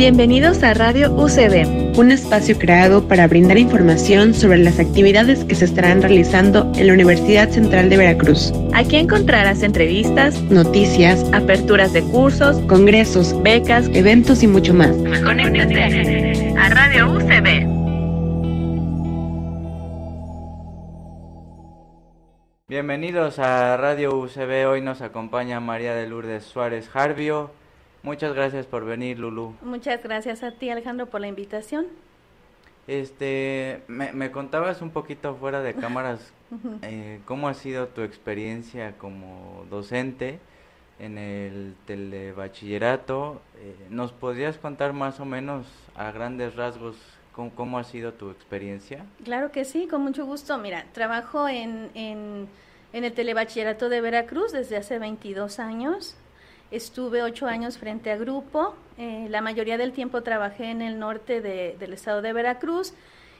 Bienvenidos a Radio UCB, un espacio creado para brindar información sobre las actividades que se estarán realizando en la Universidad Central de Veracruz. Aquí encontrarás entrevistas, noticias, aperturas de cursos, congresos, becas, eventos y mucho más. Conéctate a Radio UCB. Bienvenidos a Radio UCB. Hoy nos acompaña María de Lourdes Suárez Jarvio, Muchas gracias por venir, Lulu. Muchas gracias a ti, Alejandro, por la invitación. Este, me, me contabas un poquito fuera de cámaras eh, cómo ha sido tu experiencia como docente en el telebachillerato. Eh, ¿Nos podrías contar más o menos a grandes rasgos cómo, cómo, ha sido tu experiencia? Claro que sí, con mucho gusto. Mira, trabajo en, en, en el telebachillerato de Veracruz desde hace 22 años. Estuve ocho años frente a grupo, eh, la mayoría del tiempo trabajé en el norte del estado de Veracruz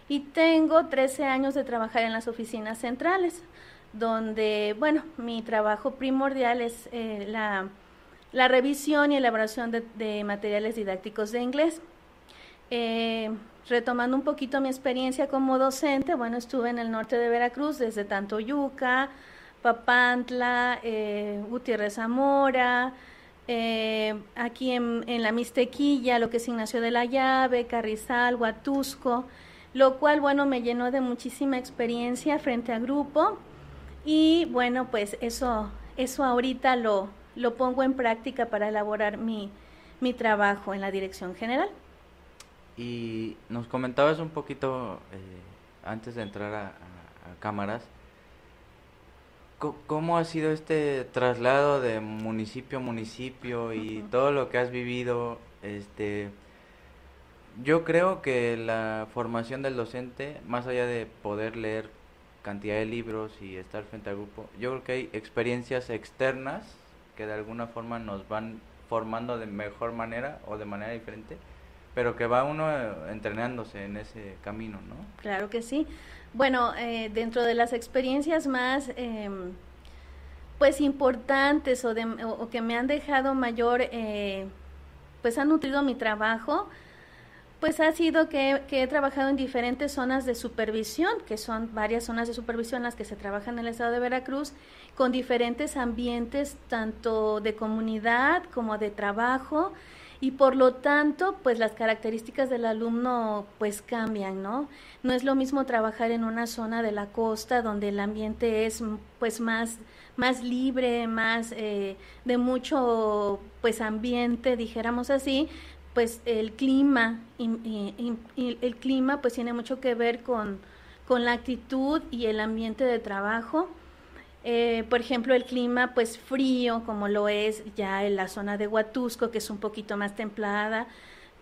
y tengo 13 años de trabajar en las oficinas centrales, donde, bueno, mi trabajo primordial es eh, la, revisión y elaboración de, materiales didácticos de inglés. Eh, retomando un poquito mi experiencia como docente, bueno, estuve en el norte de Veracruz, desde Tantoyuca, Papantla, Gutiérrez Zamora, eh, aquí en, la Mixtequilla, lo que es Ignacio de la Llave, Carrizal, Huatusco, lo cual, bueno, me llenó de muchísima experiencia frente a grupo y, bueno, pues eso, eso ahorita lo, lo pongo en práctica para elaborar mi, mi trabajo en la dirección general. Y nos comentabas un poquito, eh, antes de entrar a cámaras, ¿Cómo ha sido este traslado de municipio a municipio y todo lo que has vivido? Este, yo creo que la formación del docente, más allá de poder leer cantidad de libros y estar frente al grupo, yo creo que hay experiencias externas que de alguna forma nos van formando de mejor manera o de manera diferente, pero que va uno entrenándose en ese camino, ¿no? Claro que sí. Bueno, eh, dentro de las experiencias más em, pues importantes o, de, o, que me han dejado mayor, eh, pues han nutrido mi trabajo, pues ha sido que, que, he trabajado en diferentes zonas de supervisión, que son varias zonas de supervisión las que se trabajan en el estado de Veracruz, con diferentes ambientes, tanto de comunidad como de trabajo, y por lo tanto, pues las características del alumno pues cambian, ¿no? No es lo mismo trabajar en una zona de la costa donde el ambiente es pues más más libre, más eh, de mucho pues ambiente, dijéramos así, pues el clima, el clima pues tiene mucho que ver con, con la actitud y el ambiente de trabajo eh, por ejemplo, el clima pues frío, como lo es ya en la zona de Huatusco, que es un poquito más templada,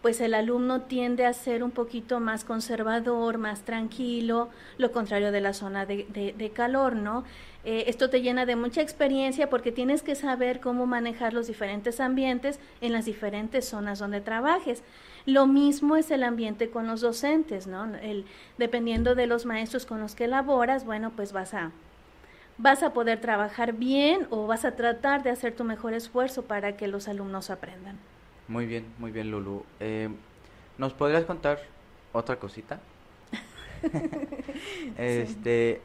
pues el alumno tiende a ser un poquito más conservador, más tranquilo, lo contrario de la zona de, calor, ¿no? Eh, esto te llena de mucha experiencia porque tienes que saber cómo manejar los diferentes ambientes en las diferentes zonas donde trabajes. Lo mismo es el ambiente con los docentes, ¿no? El, dependiendo de los maestros con los que laboras, bueno, pues vas a, vas a poder trabajar bien o vas a tratar de hacer tu mejor esfuerzo para que los alumnos aprendan. Muy bien, muy bien, Lulu. Eh, ¿Nos podrías contar otra cosita? este,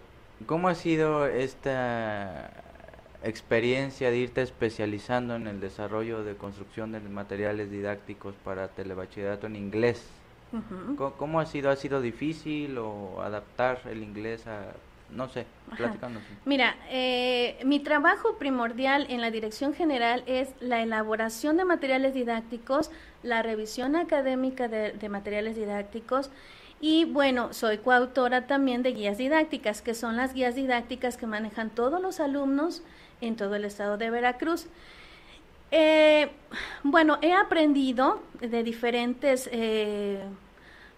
¿Cómo ha sido esta experiencia de irte especializando en el desarrollo de construcción de materiales didácticos para telebachillerato en inglés? ¿Cómo, ha sido? ¿Ha sido difícil o adaptar el inglés a no sé, platicándonos. Mira, eh, mi trabajo primordial en la dirección general es la elaboración de materiales didácticos, la revisión académica de, materiales didácticos y bueno, soy coautora también de guías didácticas, que son las guías didácticas que manejan todos los alumnos en todo el estado de Veracruz. Eh, bueno, he aprendido de diferentes eh,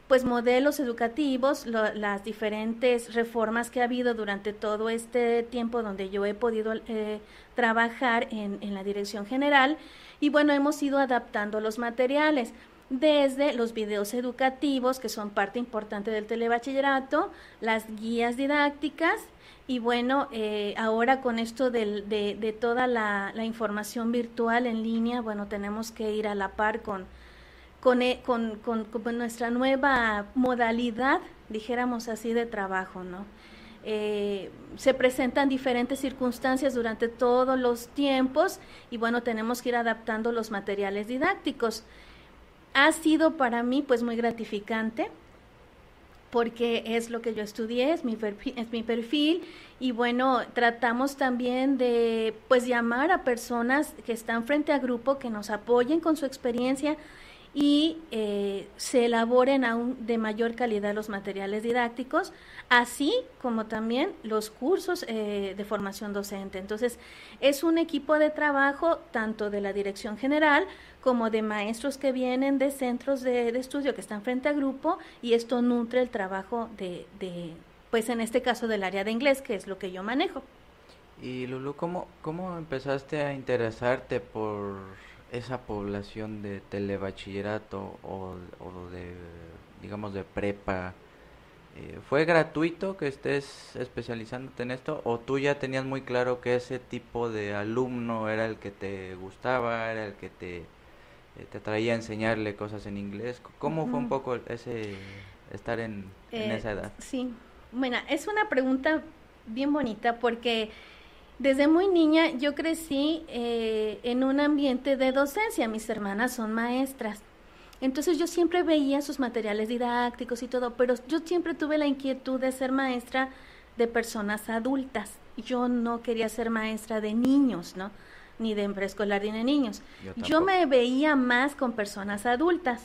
pues modelos educativos, las diferentes reformas que ha habido durante todo este tiempo donde yo he podido eh, trabajar en, en, la dirección general y bueno, hemos ido adaptando los materiales desde los videos educativos que son parte importante del telebachillerato, las guías didácticas y bueno, eh, ahora con esto de, de, toda la información virtual en línea, bueno, tenemos que ir a la par con con, e, con, con, nuestra nueva modalidad, dijéramos así, de trabajo, ¿no? Eh, se presentan diferentes circunstancias durante todos los tiempos y bueno, tenemos que ir adaptando los materiales didácticos. Ha sido para mí pues muy gratificante porque es lo que yo estudié, es mi, perfil, es mi perfil y bueno, tratamos también de pues llamar a personas que están frente a grupo que nos apoyen con su experiencia y eh, se elaboren aún de mayor calidad los materiales didácticos, así como también los cursos eh, de formación docente. Entonces, es un equipo de trabajo tanto de la dirección general como de maestros que vienen de centros de, estudio que están frente a grupo y esto nutre el trabajo de, de, pues en este caso del área de inglés, que es lo que yo manejo. Y Lulu, ¿cómo, cómo empezaste a interesarte por esa población de telebachillerato o, o de, digamos, de prepa, eh, ¿fue gratuito que estés especializándote en esto o tú ya tenías muy claro que ese tipo de alumno era el que te gustaba, era el que te, eh, te atraía a enseñarle cosas en inglés? ¿Cómo fue un poco ese estar en, en eh, esa edad? Sí, bueno, es una pregunta bien bonita porque desde muy niña yo crecí eh, en un ambiente de docencia, mis hermanas son maestras. Entonces yo siempre veía sus materiales didácticos y todo, pero yo siempre tuve la inquietud de ser maestra de personas adultas. Yo no quería ser maestra de niños, ¿no? Ni de preescolar ni de niños. Yo, me veía más con personas adultas.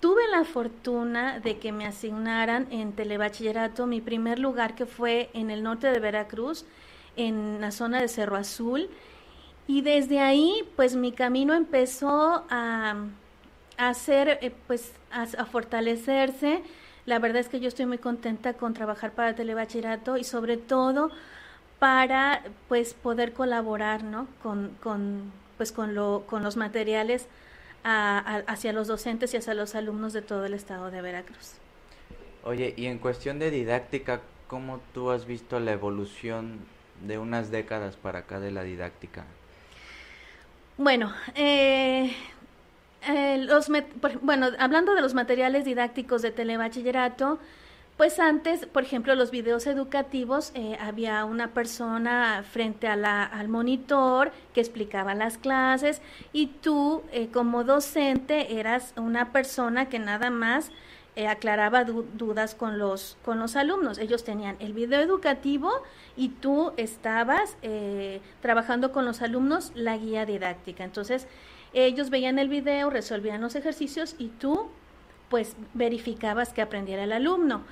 Tuve la fortuna de que me asignaran en telebachillerato mi primer lugar que fue en el norte de Veracruz, en la zona de Cerro Azul. Y desde ahí, pues mi camino empezó a, hacer, eh, pues a, fortalecerse. La verdad es que yo estoy muy contenta con trabajar para Telebachillerato y sobre todo para pues poder colaborar ¿no? con, con, pues, con, lo, con los materiales hacia los docentes y hacia los alumnos de todo el estado de Veracruz. Oye, y en cuestión de didáctica, ¿cómo tú has visto la evolución de unas décadas para acá de la didáctica? Bueno, eh, eh, los bueno, hablando de los materiales didácticos de telebachillerato, pues antes, por ejemplo, los videos educativos, eh, había una persona frente a la, al monitor que explicaba las clases y tú como docente eras una persona que nada más eh, aclaraba dudas con los, con los alumnos. Ellos tenían el video educativo y tú estabas eh, trabajando con los alumnos la guía didáctica. Entonces, ellos veían el video, resolvían los ejercicios y tú pues verificabas que aprendiera el alumno.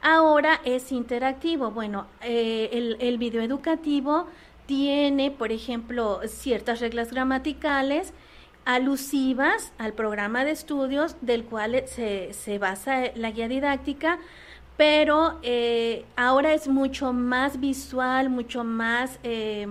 Ahora es interactivo. Bueno, eh, el, el video educativo tiene, por ejemplo, ciertas reglas gramaticales alusivas al programa de estudios del cual se, se basa la guía didáctica, pero eh, ahora es mucho más visual, mucho más, eh,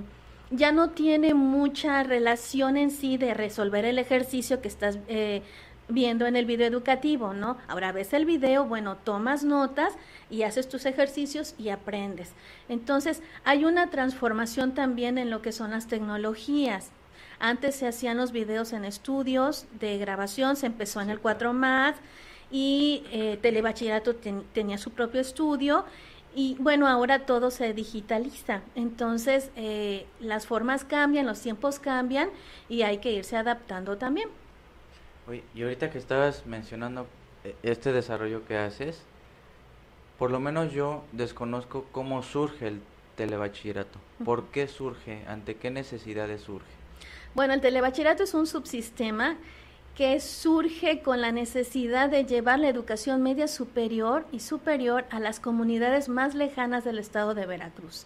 ya no tiene mucha relación en sí de resolver el ejercicio que estás eh, viendo en el video educativo, ¿no? Ahora ves el video, bueno, tomas notas y haces tus ejercicios y aprendes. Entonces, hay una transformación también en lo que son las tecnologías. Antes se hacían los videos en estudios de grabación, se empezó en el 4 más y eh, Telebachillerato tenía su propio estudio y bueno, ahora todo se digitaliza. Entonces, eh, las formas cambian, los tiempos cambian y hay que irse adaptando también. Oye, y ahorita que estabas mencionando eh, este desarrollo que haces, por lo menos yo desconozco cómo surge el telebachillerato. ¿Por qué surge? ¿Ante qué necesidades surge? Bueno, el telebachillerato es un subsistema que surge con la necesidad de llevar la educación media superior y superior a las comunidades más lejanas del estado de Veracruz.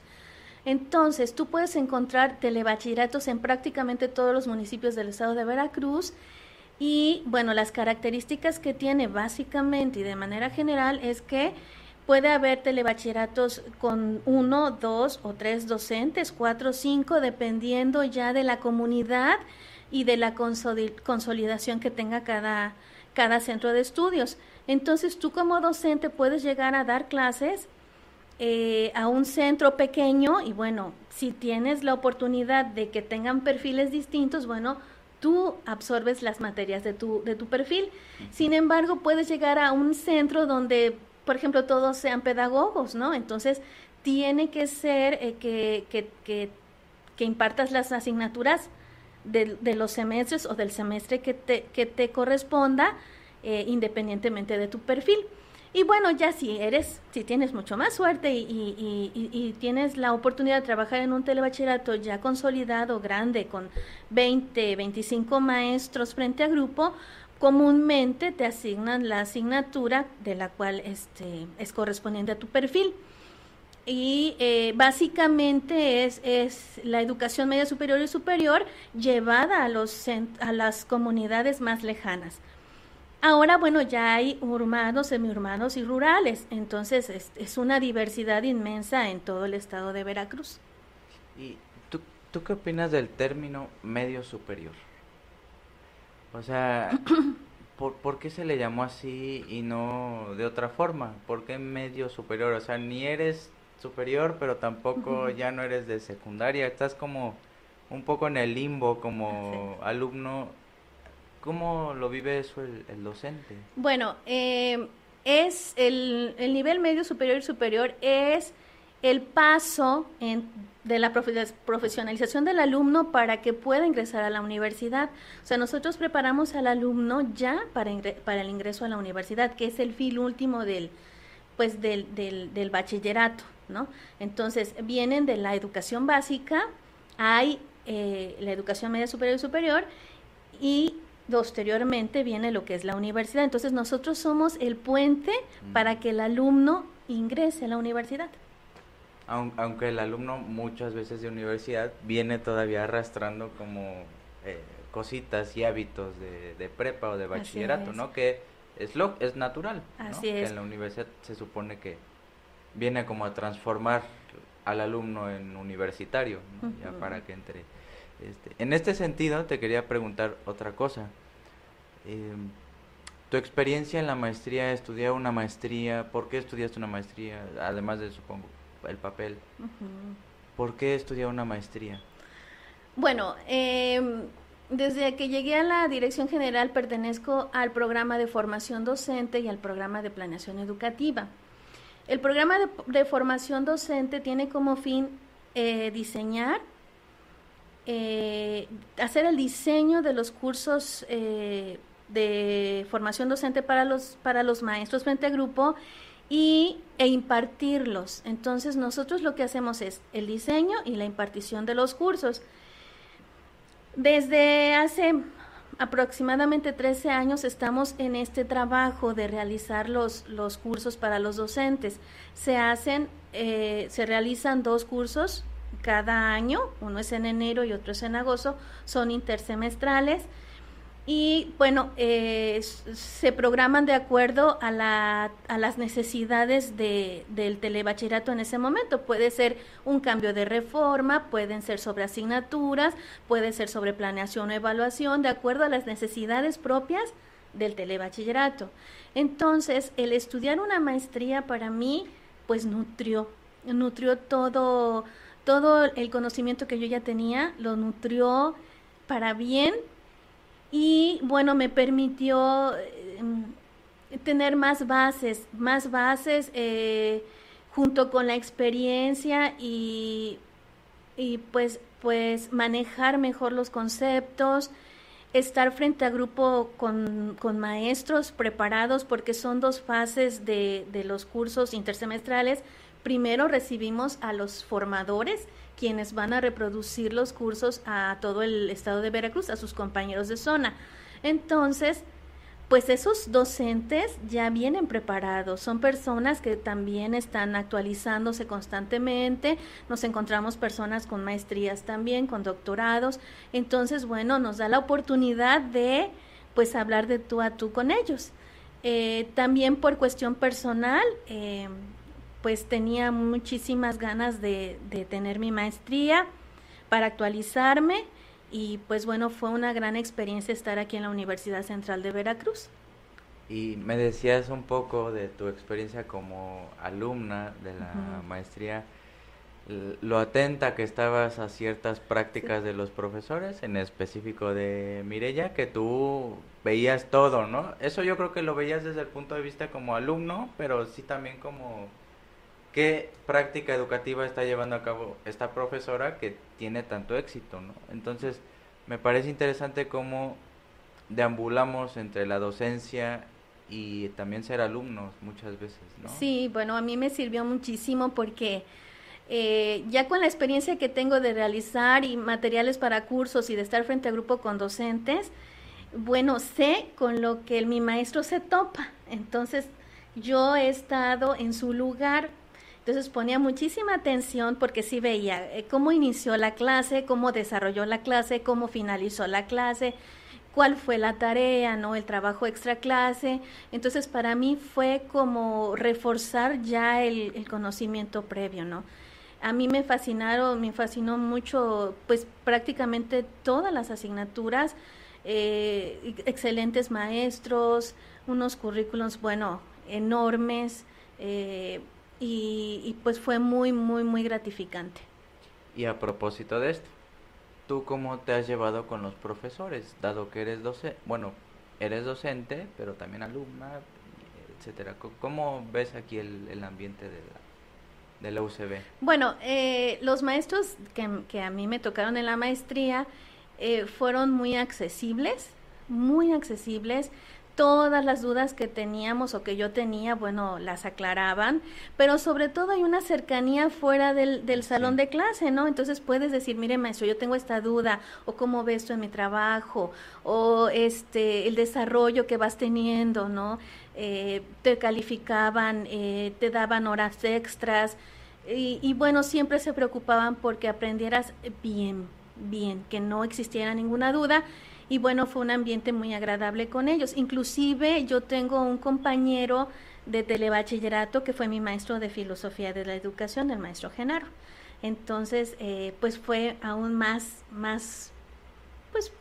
Entonces, tú puedes encontrar telebachilleratos en prácticamente todos los municipios del estado de Veracruz y, bueno, las características que tiene básicamente y de manera general es que Puede haber telebachilleratos con uno, dos o tres docentes, cuatro o cinco, dependiendo ya de la comunidad y de la consolidación que tenga cada, cada centro de estudios. Entonces tú como docente puedes llegar a dar clases eh, a un centro pequeño y bueno, si tienes la oportunidad de que tengan perfiles distintos, bueno, tú absorbes las materias de tu, de tu perfil. Sin embargo, puedes llegar a un centro donde, por ejemplo, todos sean pedagogos, ¿no? Entonces, tiene que ser eh, que, que, que, que, impartas las asignaturas de, de, los semestres o del semestre que te, que te corresponda, eh, independientemente de tu perfil. Y bueno, ya si eres, si tienes mucho más suerte y, y, y, y, tienes la oportunidad de trabajar en un telebachillerato ya consolidado, grande, con 20, 25 maestros frente a grupo, comúnmente te asignan la asignatura de la cual este, es correspondiente a tu perfil. Y eh, básicamente es, es la educación media superior y superior llevada a, los, a las comunidades más lejanas. Ahora, bueno, ya hay urbanos, semiurbanos y rurales, entonces es, es, una diversidad inmensa en todo el estado de Veracruz. ¿Y tú, tú qué opinas del término medio superior? O sea, ¿por, ¿por qué se le llamó así y no de otra forma? ¿Por qué medio superior? O sea, ni eres superior, pero tampoco uh -huh. ya no eres de secundaria, estás como un poco en el limbo como sí. alumno ¿Cómo lo vive eso el, el docente? Bueno, eh, es el, el, nivel medio superior y superior es el paso en, de la profesionalización del alumno para que pueda ingresar a la universidad. O sea, nosotros preparamos al alumno ya para, para el ingreso a la universidad, que es el fin último del, pues del, del, del bachillerato, ¿no? Entonces, vienen de la educación básica, hay eh, la educación media superior y superior, y posteriormente viene lo que es la universidad. Entonces nosotros somos el puente mm. para que el alumno ingrese a la universidad. Aunque el alumno muchas veces de universidad viene todavía arrastrando como eh, cositas y hábitos de, de, prepa o de bachillerato, ¿no? Que es lo es natural, Así ¿no? es. Que en la universidad se supone que viene como a transformar al alumno en universitario, ¿no? uh -huh. ya para que entre este, en este sentido, te quería preguntar otra cosa. Eh, tu experiencia en la maestría, estudiar una maestría, ¿por qué estudiaste una maestría? Además de, supongo, el papel. Uh -huh. ¿Por qué estudiar una maestría? Bueno, eh, desde que llegué a la Dirección General pertenezco al programa de formación docente y al programa de planeación educativa. El programa de, de formación docente tiene como fin eh, diseñar, eh, hacer el diseño de los cursos eh, de formación docente para los, para los maestros frente a grupo y, e impartirlos. Entonces nosotros lo que hacemos es el diseño y la impartición de los cursos. Desde hace aproximadamente 13 años estamos en este trabajo de realizar los, los cursos para los docentes. Se hacen, eh, se realizan dos cursos cada año, uno es en enero y otro es en agosto, son intersemestrales y bueno, eh, se programan de acuerdo a, la, a las necesidades de, del telebachillerato en ese momento. Puede ser un cambio de reforma, pueden ser sobre asignaturas, puede ser sobre planeación o evaluación, de acuerdo a las necesidades propias del telebachillerato. Entonces, el estudiar una maestría para mí, pues nutrió, nutrió todo todo el conocimiento que yo ya tenía lo nutrió para bien y bueno, me permitió eh, tener más bases, más bases eh, junto con la experiencia y, y pues, pues manejar mejor los conceptos, estar frente a grupo con, con maestros preparados porque son dos fases de, de los cursos intersemestrales. Primero recibimos a los formadores, quienes van a reproducir los cursos a todo el estado de Veracruz, a sus compañeros de zona. Entonces, pues esos docentes ya vienen preparados, son personas que también están actualizándose constantemente, nos encontramos personas con maestrías también, con doctorados, entonces, bueno, nos da la oportunidad de, pues, hablar de tú a tú con ellos. Eh, también por cuestión personal, eh, pues tenía muchísimas ganas de, de, tener mi maestría para actualizarme y pues bueno, fue una gran experiencia estar aquí en la Universidad Central de Veracruz. Y me decías un poco de tu experiencia como alumna de la uh -huh. maestría. lo atenta que estabas a ciertas prácticas de los profesores, en específico de Mirella, que tú veías todo, ¿no? Eso yo creo que lo veías desde el punto de vista como alumno, pero sí también como qué práctica educativa está llevando a cabo esta profesora que tiene tanto éxito, ¿no? Entonces, me parece interesante cómo deambulamos entre la docencia y también ser alumnos muchas veces, ¿no? Sí, bueno, a mí me sirvió muchísimo porque eh, ya con la experiencia que tengo de realizar y materiales para cursos y de estar frente a grupo con docentes, bueno, sé con lo que mi maestro se topa. Entonces, yo he estado en su lugar. Entonces ponía muchísima atención porque sí veía eh, cómo inició la clase, cómo desarrolló la clase, cómo finalizó la clase, cuál fue la tarea, ¿no? El trabajo extra clase. Entonces para mí fue como reforzar ya el, conocimiento previo, ¿no? A mí me fascinaron, me fascinó mucho, pues prácticamente todas las asignaturas, eh, excelentes maestros, unos currículums, bueno, enormes, eh, y, pues fue muy, muy, muy gratificante. Y a propósito de esto, ¿tú cómo te has llevado con los profesores, dado que eres docente, bueno, eres docente, pero también alumna, etcétera? ¿Cómo ves aquí el, el ambiente de la de la UCB? Bueno, eh, los maestros que, que, a mí me tocaron en la maestría eh, fueron muy accesibles, muy accesibles. Todas las dudas que teníamos o que yo tenía, bueno, las aclaraban, pero sobre todo hay una cercanía fuera del, del salón de clase, ¿no? Entonces puedes decir, mire maestro, yo tengo esta duda, o cómo ves esto en mi trabajo, o este, el desarrollo que vas teniendo, ¿no? Eh, te calificaban, eh, te daban horas extras y, bueno, siempre se preocupaban porque aprendieras bien, bien, que no existiera ninguna duda y bueno, fue un ambiente muy agradable con ellos. Inclusive yo tengo un compañero de telebachillerato que fue mi maestro de filosofía de la educación, el maestro Genaro. Entonces, eh, pues fue aún más, más, pues,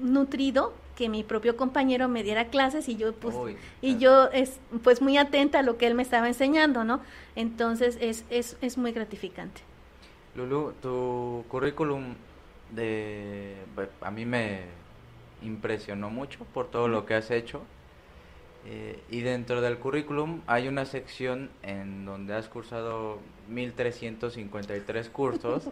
nutrido que mi propio compañero me diera clases y yo pues y yo es pues muy atenta a lo que él me estaba enseñando, ¿no? Entonces es, es, es muy gratificante. Lulu, tu currículum de a mí me impresionó mucho por todo lo que has hecho. Eh, y dentro del currículum hay una sección en donde has cursado 1353 cursos.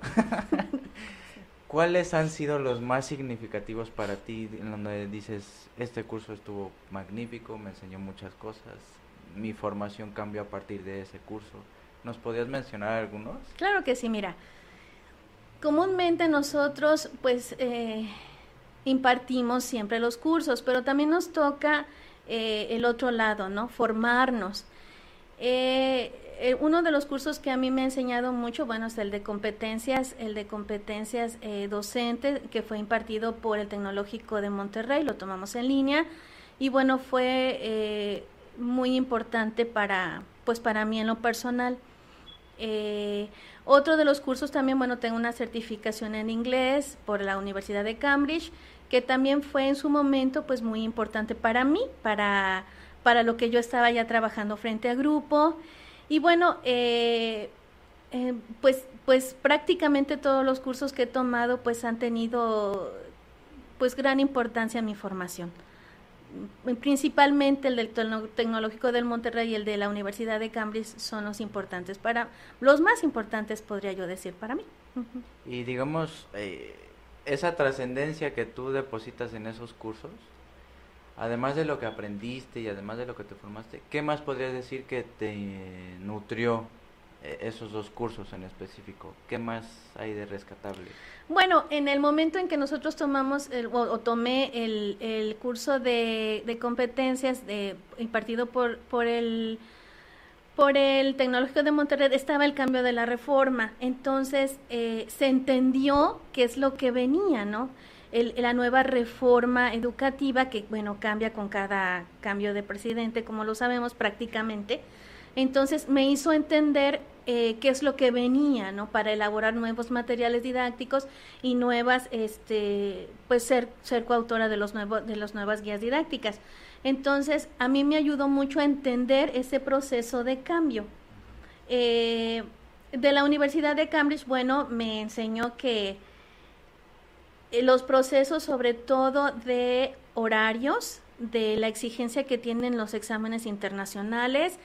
¿Cuáles han sido los más significativos para ti en donde dices, este curso estuvo magnífico, me enseñó muchas cosas, mi formación cambió a partir de ese curso? ¿Nos podías mencionar algunos? Claro que sí, mira. Comúnmente nosotros pues eh, impartimos siempre los cursos, pero también nos toca eh, el otro lado, ¿no? Formarnos. Eh, eh, uno de los cursos que a mí me ha enseñado mucho, bueno, es el de competencias, el de competencias eh, docentes, que fue impartido por el Tecnológico de Monterrey, lo tomamos en línea, y bueno, fue eh, muy importante para, pues para mí en lo personal. Otro de los cursos también, bueno, tengo una certificación en inglés por la Universidad de Cambridge, que también fue en su momento, pues muy importante para mí, para, para lo que yo estaba ya trabajando frente a grupo. Y bueno, eh, eh, pues, pues prácticamente todos los cursos que he tomado pues han tenido pues gran importancia en mi formación. Principalmente el del Tecnológico del Monterrey y el de la Universidad de Cambridge son los importantes para, los más importantes podría yo decir para mí. Y digamos, eh, esa trascendencia que tú depositas en esos cursos, además de lo que aprendiste y además de lo que te formaste, ¿qué más podrías decir que te nutrió esos dos cursos en específico? ¿Qué más hay de rescatable? Bueno, en el momento en que nosotros tomamos o, tomé el, curso de, competencias de, impartido por, por el por el Tecnológico de Monterrey estaba el cambio de la reforma, entonces eh, se entendió qué es lo que venía, ¿no? la nueva reforma educativa que, bueno, cambia con cada cambio de presidente, como lo sabemos prácticamente. Entonces me hizo entender eh, qué es lo que venía, ¿no? Para elaborar nuevos materiales didácticos y nuevas, este, pues ser, ser coautora de los nuevos, de las nuevas guías didácticas. Entonces a mí me ayudó mucho a entender ese proceso de cambio. Eh, de la Universidad de Cambridge, bueno, me enseñó que eh, los procesos, sobre todo de horarios, de la exigencia que tienen los exámenes internacionales,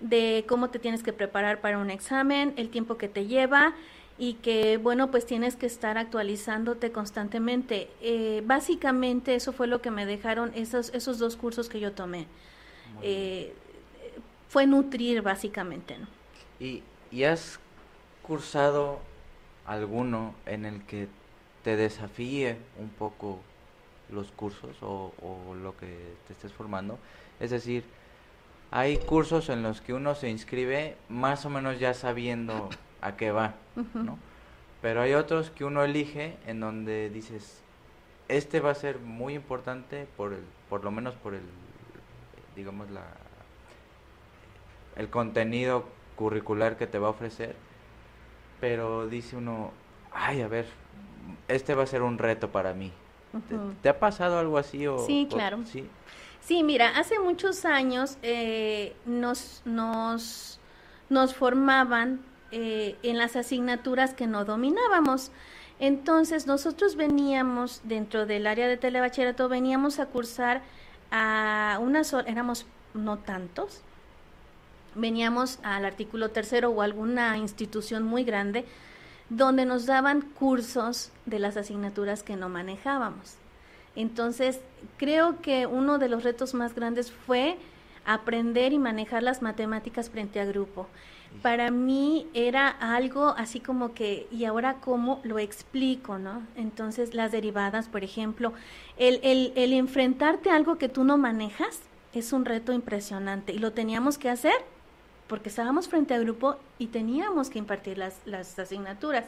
de cómo te tienes que preparar para un examen, el tiempo que te lleva y que, bueno, pues tienes que estar actualizándote constantemente. Eh, básicamente eso fue lo que me dejaron esos, esos dos cursos que yo tomé. Eh, fue nutrir básicamente. ¿no? ¿Y, ¿Y has cursado alguno en el que te desafíe un poco los cursos o, lo que te estés formando. Es decir, hay cursos en los que uno se inscribe más o menos ya sabiendo a qué va, ¿no? Pero hay otros que uno elige en donde dices, este va a ser muy importante por el, por lo menos por el, digamos la, el contenido curricular que te va a ofrecer, pero dice uno, ay, a ver, este va a ser un reto para mí. ¿Te, ha pasado algo así? O, sí, claro. sí. Sí, mira, hace muchos años eh, nos, nos, nos formaban eh, en las asignaturas que no dominábamos. Entonces nosotros veníamos dentro del área de telebachillerato, veníamos a cursar a unas éramos no tantos, veníamos al artículo tercero o alguna institución muy grande donde nos daban cursos de las asignaturas que no manejábamos. Entonces, creo que uno de los retos más grandes fue aprender y manejar las matemáticas frente a grupo. Para mí era algo así como que, ¿y ahora cómo lo explico, no? Entonces, las derivadas, por ejemplo, el, el, el enfrentarte a algo que tú no manejas es un reto impresionante y lo teníamos que hacer porque estábamos frente a grupo y teníamos que impartir las, las asignaturas.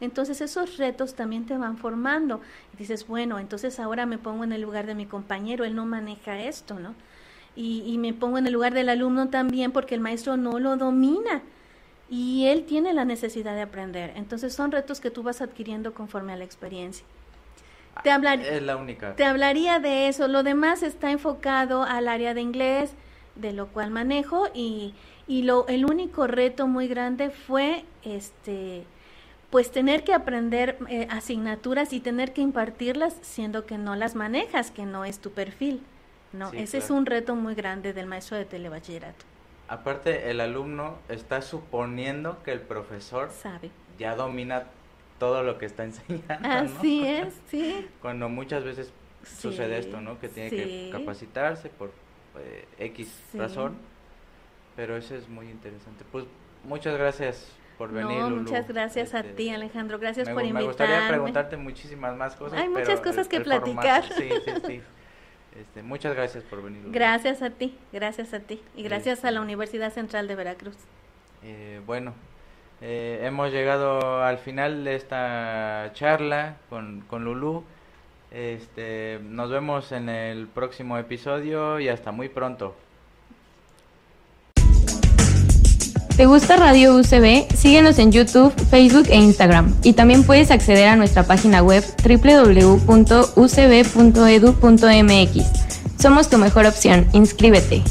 Entonces esos retos también te van formando. Y dices, bueno, entonces ahora me pongo en el lugar de mi compañero, él no maneja esto, ¿no? Y, y me pongo en el lugar del alumno también porque el maestro no lo domina y él tiene la necesidad de aprender. Entonces son retos que tú vas adquiriendo conforme a la experiencia. Te, hablar, es la única. te hablaría de eso. Lo demás está enfocado al área de inglés, de lo cual manejo y, y lo, el único reto muy grande fue este pues tener que aprender eh, asignaturas y tener que impartirlas siendo que no las manejas, que no es tu perfil. ¿no? Ese es un reto muy grande del maestro de telebachillerato. Aparte, el alumno está suponiendo que el profesor sabe. Ya domina todo lo que está enseñando. Así es, sí. Cuando muchas veces sucede esto, ¿no? Que tiene que capacitarse por eh, X razón pero eso es muy interesante. Pues muchas gracias por venir. No, muchas gracias a este, ti, Alejandro. Gracias por invitarme. Me gustaría preguntarte muchísimas más cosas. Hay muchas cosas que platicar. sí, sí, sí. Este, muchas gracias por venir. Gracias a ti, gracias a ti y gracias a la Universidad Central de Veracruz. Eh, bueno, eh, hemos llegado al final de esta charla con, con Lulú. Este, nos vemos en el próximo episodio y hasta muy pronto. ¿Te gusta Radio UCB? Síguenos en YouTube, Facebook e Instagram. Y también puedes acceder a nuestra página web www.ucb.edu.mx. Somos tu mejor opción. Inscríbete.